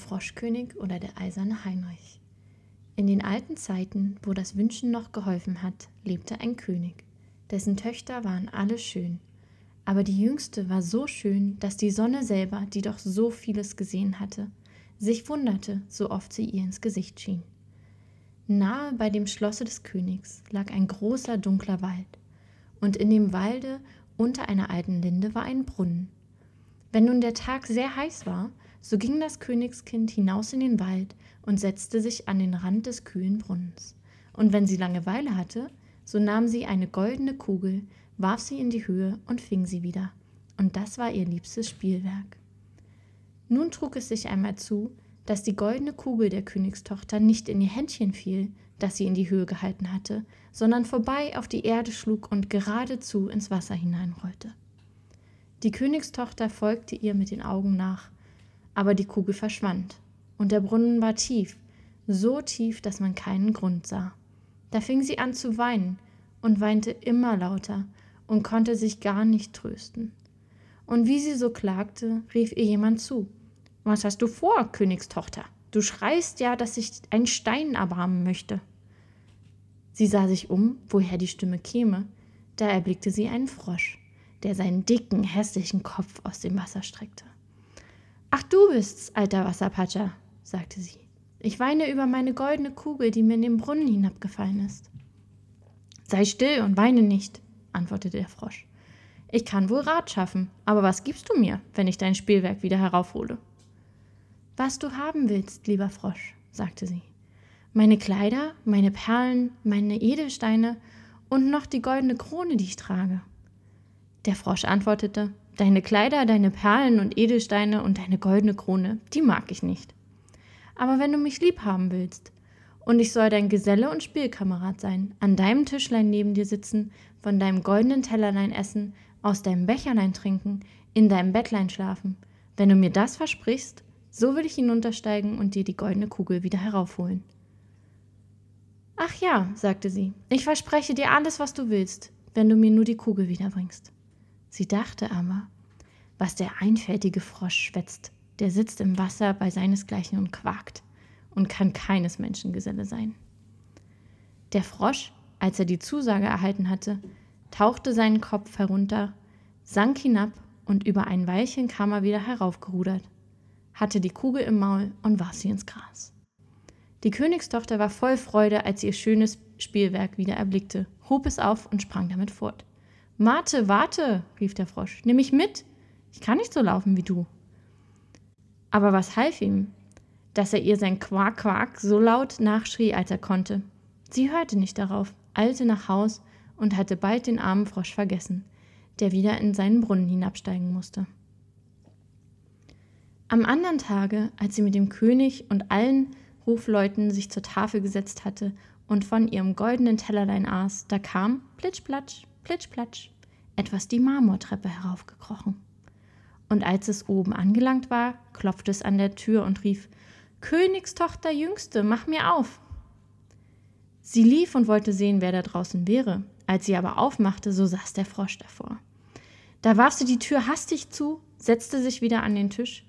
Froschkönig oder der eiserne Heinrich. In den alten Zeiten, wo das Wünschen noch geholfen hat, lebte ein König. Dessen Töchter waren alle schön. Aber die jüngste war so schön, dass die Sonne selber, die doch so vieles gesehen hatte, sich wunderte, so oft sie ihr ins Gesicht schien. Nahe bei dem Schlosse des Königs lag ein großer dunkler Wald, und in dem Walde unter einer alten Linde war ein Brunnen. Wenn nun der Tag sehr heiß war, so ging das Königskind hinaus in den Wald und setzte sich an den Rand des kühlen Brunnens. Und wenn sie Langeweile hatte, so nahm sie eine goldene Kugel, warf sie in die Höhe und fing sie wieder. Und das war ihr liebstes Spielwerk. Nun trug es sich einmal zu, dass die goldene Kugel der Königstochter nicht in ihr Händchen fiel, das sie in die Höhe gehalten hatte, sondern vorbei auf die Erde schlug und geradezu ins Wasser hineinrollte. Die Königstochter folgte ihr mit den Augen nach, aber die Kugel verschwand, und der Brunnen war tief, so tief, dass man keinen Grund sah. Da fing sie an zu weinen und weinte immer lauter und konnte sich gar nicht trösten. Und wie sie so klagte, rief ihr jemand zu. Was hast du vor, Königstochter? Du schreist ja, dass ich einen Stein erbarmen möchte. Sie sah sich um, woher die Stimme käme. Da erblickte sie einen Frosch der seinen dicken, hässlichen Kopf aus dem Wasser streckte. Ach, du bist's, alter Wasserpatscher, sagte sie. Ich weine über meine goldene Kugel, die mir in den Brunnen hinabgefallen ist. Sei still und weine nicht, antwortete der Frosch. Ich kann wohl Rat schaffen, aber was gibst du mir, wenn ich dein Spielwerk wieder heraufhole? Was du haben willst, lieber Frosch, sagte sie. Meine Kleider, meine Perlen, meine Edelsteine und noch die goldene Krone, die ich trage. Der Frosch antwortete, Deine Kleider, deine Perlen und Edelsteine und deine goldene Krone, die mag ich nicht. Aber wenn du mich lieb haben willst, und ich soll dein Geselle und Spielkamerad sein, an deinem Tischlein neben dir sitzen, von deinem goldenen Tellerlein essen, aus deinem Becherlein trinken, in deinem Bettlein schlafen, wenn du mir das versprichst, so will ich hinuntersteigen und dir die goldene Kugel wieder heraufholen. Ach ja, sagte sie, ich verspreche dir alles, was du willst, wenn du mir nur die Kugel wiederbringst. Sie dachte aber, was der einfältige Frosch schwätzt, der sitzt im Wasser bei seinesgleichen und quakt und kann keines Menschen Geselle sein. Der Frosch, als er die Zusage erhalten hatte, tauchte seinen Kopf herunter, sank hinab und über ein Weilchen kam er wieder heraufgerudert, hatte die Kugel im Maul und warf sie ins Gras. Die Königstochter war voll Freude, als sie ihr schönes Spielwerk wieder erblickte, hob es auf und sprang damit fort. Mate, warte, rief der Frosch, nimm mich mit. Ich kann nicht so laufen wie du. Aber was half ihm? Dass er ihr sein Quak, Quak so laut nachschrie, als er konnte. Sie hörte nicht darauf, eilte nach Haus und hatte bald den armen Frosch vergessen, der wieder in seinen Brunnen hinabsteigen musste. Am anderen Tage, als sie mit dem König und allen Hofleuten sich zur Tafel gesetzt hatte und von ihrem goldenen Tellerlein aß, da kam, plitsch-platsch, plitsch-platsch, etwas die Marmortreppe heraufgekrochen. Und als es oben angelangt war, klopfte es an der Tür und rief: Königstochter Jüngste, mach mir auf! Sie lief und wollte sehen, wer da draußen wäre. Als sie aber aufmachte, so saß der Frosch davor. Da warf sie die Tür hastig zu, setzte sich wieder an den Tisch,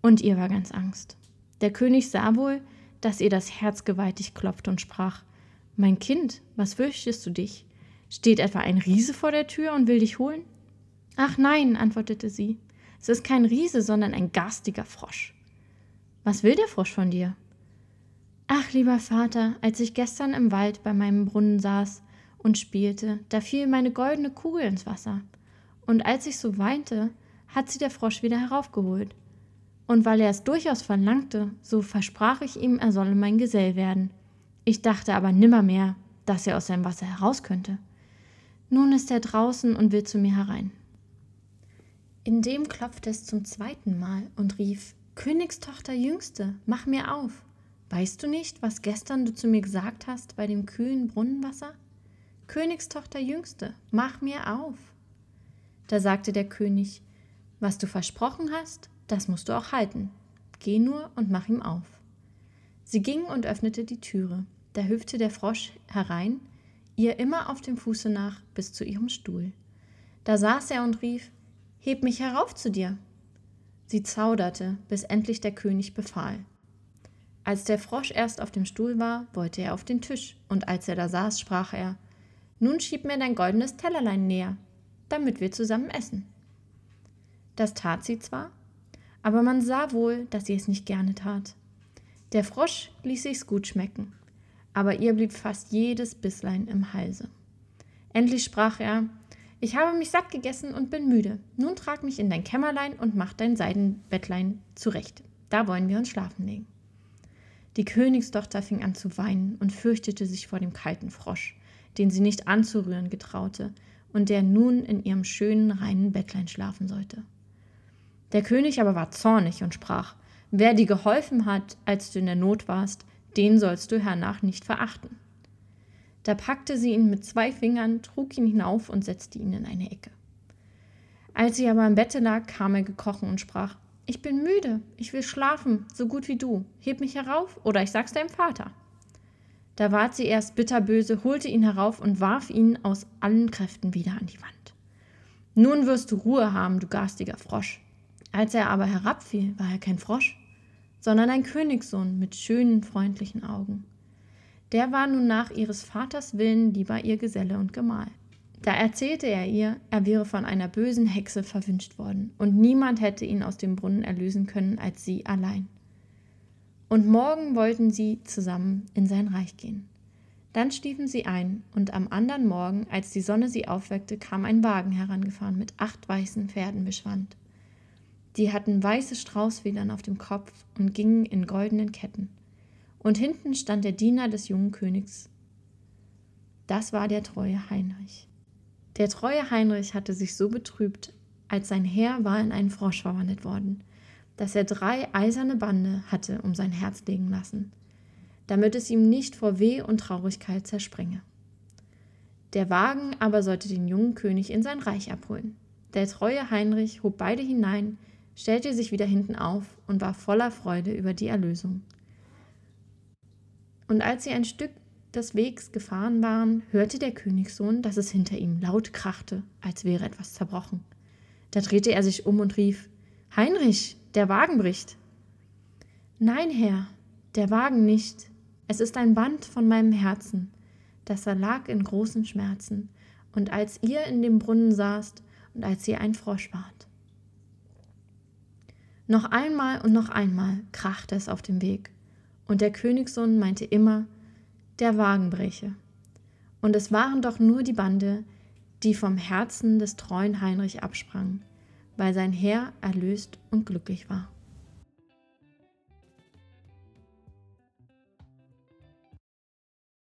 und ihr war ganz Angst. Der König sah wohl, dass ihr das Herz gewaltig klopfte und sprach: Mein Kind, was fürchtest du dich? Steht etwa ein Riese vor der Tür und will dich holen? Ach nein, antwortete sie, es ist kein Riese, sondern ein garstiger Frosch. Was will der Frosch von dir? Ach, lieber Vater, als ich gestern im Wald bei meinem Brunnen saß und spielte, da fiel meine goldene Kugel ins Wasser. Und als ich so weinte, hat sie der Frosch wieder heraufgeholt. Und weil er es durchaus verlangte, so versprach ich ihm, er solle mein Gesell werden. Ich dachte aber nimmermehr, dass er aus seinem Wasser heraus könnte. Nun ist er draußen und will zu mir herein. Indem klopfte es zum zweiten Mal und rief Königstochter Jüngste, mach mir auf. Weißt du nicht, was gestern du zu mir gesagt hast bei dem kühlen Brunnenwasser? Königstochter Jüngste, mach mir auf. Da sagte der König, was du versprochen hast, das musst du auch halten. Geh nur und mach ihm auf. Sie ging und öffnete die Türe. Da hüpfte der Frosch herein, ihr immer auf dem Fuße nach bis zu ihrem Stuhl. Da saß er und rief Heb mich herauf zu dir. Sie zauderte, bis endlich der König befahl Als der Frosch erst auf dem Stuhl war, wollte er auf den Tisch, und als er da saß, sprach er Nun schieb mir dein goldenes Tellerlein näher, damit wir zusammen essen. Das tat sie zwar, aber man sah wohl, dass sie es nicht gerne tat. Der Frosch ließ sich's gut schmecken, aber ihr blieb fast jedes Bisslein im Halse. Endlich sprach er Ich habe mich satt gegessen und bin müde. Nun trag mich in dein Kämmerlein und mach dein Seidenbettlein zurecht. Da wollen wir uns schlafen legen. Die Königstochter fing an zu weinen und fürchtete sich vor dem kalten Frosch, den sie nicht anzurühren getraute und der nun in ihrem schönen, reinen Bettlein schlafen sollte. Der König aber war zornig und sprach, Wer dir geholfen hat, als du in der Not warst, den sollst du hernach nicht verachten. Da packte sie ihn mit zwei Fingern, trug ihn hinauf und setzte ihn in eine Ecke. Als sie aber im Bette lag, kam er gekrochen und sprach, ich bin müde, ich will schlafen, so gut wie du. Heb mich herauf, oder ich sag's deinem Vater. Da ward sie erst bitterböse, holte ihn herauf und warf ihn aus allen Kräften wieder an die Wand. Nun wirst du Ruhe haben, du garstiger Frosch. Als er aber herabfiel, war er kein Frosch, sondern ein Königssohn mit schönen, freundlichen Augen. Der war nun nach ihres Vaters Willen lieber ihr Geselle und Gemahl. Da erzählte er ihr, er wäre von einer bösen Hexe verwünscht worden, und niemand hätte ihn aus dem Brunnen erlösen können als sie allein. Und morgen wollten sie zusammen in sein Reich gehen. Dann schliefen sie ein, und am anderen Morgen, als die Sonne sie aufweckte, kam ein Wagen herangefahren mit acht weißen Pferden beschwandt. Die hatten weiße Straußfedern auf dem Kopf und gingen in goldenen Ketten. Und hinten stand der Diener des jungen Königs. Das war der treue Heinrich. Der treue Heinrich hatte sich so betrübt, als sein Herr war in einen Frosch verwandelt worden, dass er drei eiserne Bande hatte um sein Herz legen lassen, damit es ihm nicht vor Weh und Traurigkeit zersprenge. Der Wagen aber sollte den jungen König in sein Reich abholen. Der treue Heinrich hob beide hinein, stellte sich wieder hinten auf und war voller Freude über die Erlösung. Und als sie ein Stück des Wegs gefahren waren, hörte der Königssohn, dass es hinter ihm laut krachte, als wäre etwas zerbrochen. Da drehte er sich um und rief Heinrich, der Wagen bricht. Nein, Herr, der Wagen nicht. Es ist ein Band von meinem Herzen, das erlag in großen Schmerzen, und als ihr in dem Brunnen saßt und als ihr ein Frosch wart. Noch einmal und noch einmal krachte es auf dem Weg, und der Königssohn meinte immer, der Wagen breche. Und es waren doch nur die Bande, die vom Herzen des treuen Heinrich absprangen, weil sein Herr erlöst und glücklich war.